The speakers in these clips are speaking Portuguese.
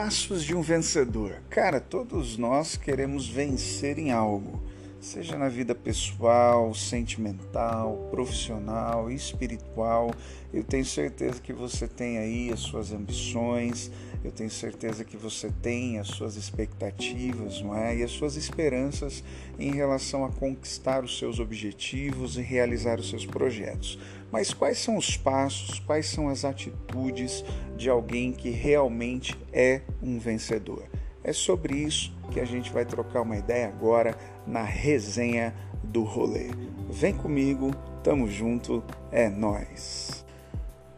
passos de um vencedor. Cara, todos nós queremos vencer em algo, seja na vida pessoal, sentimental, profissional, espiritual. Eu tenho certeza que você tem aí as suas ambições, eu tenho certeza que você tem as suas expectativas, não é? E as suas esperanças em relação a conquistar os seus objetivos e realizar os seus projetos. Mas quais são os passos, quais são as atitudes de alguém que realmente é um vencedor? É sobre isso que a gente vai trocar uma ideia agora na resenha do rolê. Vem comigo, tamo junto, é nós.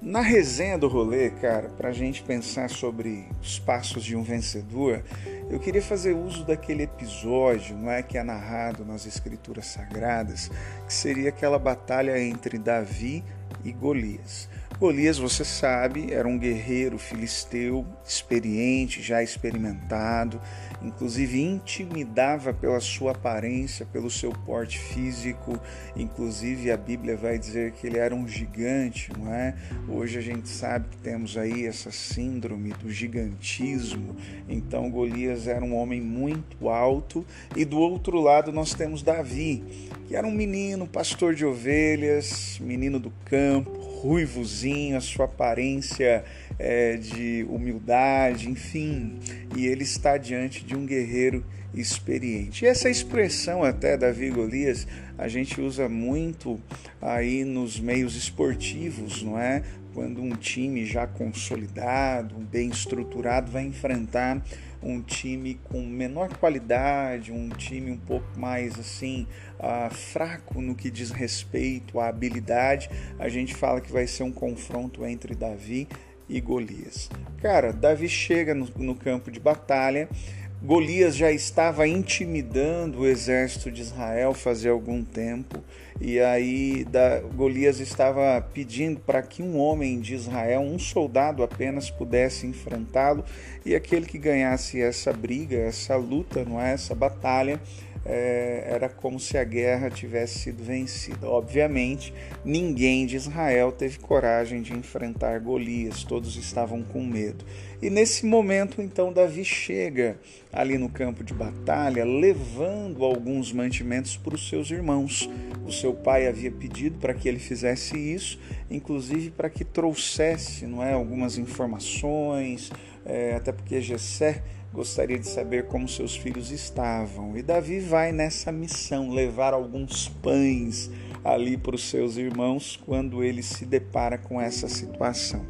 Na resenha do rolê, cara, para a gente pensar sobre os passos de um vencedor, eu queria fazer uso daquele episódio, não é que é narrado nas escrituras sagradas, que seria aquela batalha entre Davi e Golias. Golias, você sabe, era um guerreiro filisteu, experiente, já experimentado, inclusive intimidava pela sua aparência, pelo seu porte físico, inclusive a Bíblia vai dizer que ele era um gigante, não é? Hoje a gente sabe que temos aí essa síndrome do gigantismo, então Golias era um homem muito alto, e do outro lado nós temos Davi, que era um menino, pastor de ovelhas, menino do campo, ruivozinho, a sua aparência é, de humildade, enfim, e ele está diante de um guerreiro experiente. E essa expressão até Davi Golias a gente usa muito aí nos meios esportivos, não é? Quando um time já consolidado, bem estruturado, vai enfrentar um time com menor qualidade, um time um pouco mais assim uh, fraco no que diz respeito à habilidade, a gente fala que vai ser um confronto entre Davi e Golias. Cara, Davi chega no, no campo de batalha. Golias já estava intimidando o exército de Israel fazia algum tempo, e aí da, Golias estava pedindo para que um homem de Israel, um soldado apenas, pudesse enfrentá-lo, e aquele que ganhasse essa briga, essa luta, não é? essa batalha, é, era como se a guerra tivesse sido vencida. Obviamente, ninguém de Israel teve coragem de enfrentar Golias, todos estavam com medo. E nesse momento, então, Davi chega ali no campo de batalha, levando alguns mantimentos para os seus irmãos. O seu pai havia pedido para que ele fizesse isso, inclusive para que trouxesse não é, algumas informações, é, até porque Gessé gostaria de saber como seus filhos estavam. E Davi vai nessa missão levar alguns pães ali para os seus irmãos quando ele se depara com essa situação.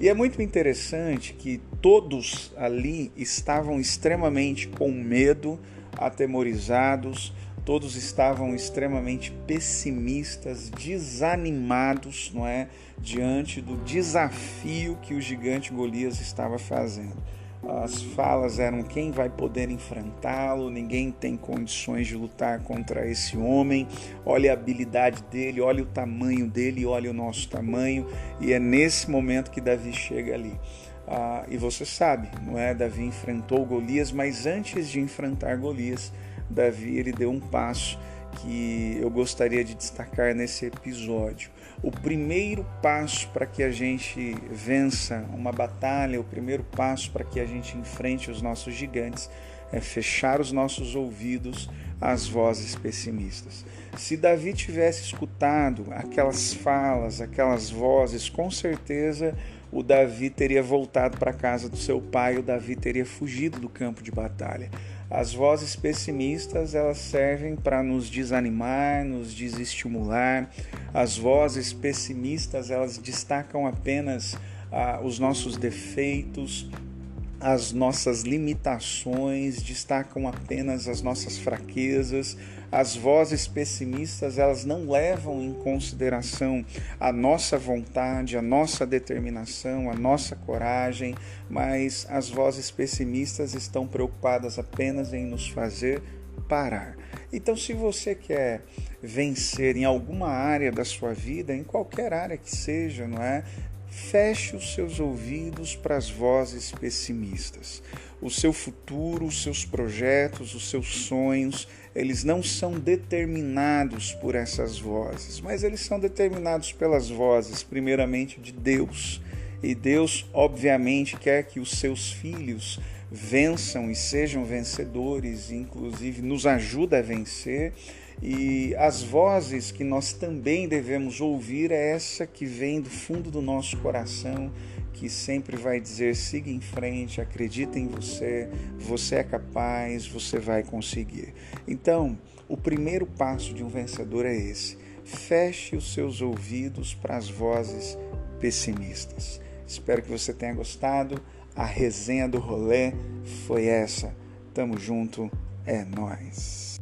E é muito interessante que todos ali estavam extremamente com medo, atemorizados, todos estavam extremamente pessimistas, desanimados, não é, diante do desafio que o gigante Golias estava fazendo as falas eram quem vai poder enfrentá-lo, ninguém tem condições de lutar contra esse homem. Olha a habilidade dele, olha o tamanho dele, olha o nosso tamanho. E é nesse momento que Davi chega ali. Ah, e você sabe, não é? Davi enfrentou Golias, mas antes de enfrentar Golias, Davi ele deu um passo que eu gostaria de destacar nesse episódio. O primeiro passo para que a gente vença uma batalha, o primeiro passo para que a gente enfrente os nossos gigantes é fechar os nossos ouvidos às vozes pessimistas. Se Davi tivesse escutado aquelas falas, aquelas vozes, com certeza o Davi teria voltado para a casa do seu pai, o Davi teria fugido do campo de batalha. As vozes pessimistas, elas servem para nos desanimar, nos desestimular. As vozes pessimistas, elas destacam apenas ah, os nossos defeitos, as nossas limitações, destacam apenas as nossas fraquezas. As vozes pessimistas, elas não levam em consideração a nossa vontade, a nossa determinação, a nossa coragem, mas as vozes pessimistas estão preocupadas apenas em nos fazer parar. Então, se você quer vencer em alguma área da sua vida, em qualquer área que seja, não é? Feche os seus ouvidos para as vozes pessimistas. O seu futuro, os seus projetos, os seus sonhos, eles não são determinados por essas vozes, mas eles são determinados pelas vozes, primeiramente de Deus. E Deus, obviamente, quer que os seus filhos vençam e sejam vencedores, inclusive nos ajuda a vencer. E as vozes que nós também devemos ouvir é essa que vem do fundo do nosso coração, que sempre vai dizer: siga em frente, acredita em você, você é capaz, você vai conseguir. Então, o primeiro passo de um vencedor é esse: feche os seus ouvidos para as vozes pessimistas. Espero que você tenha gostado. A resenha do rolê foi essa. Tamo junto, é nós.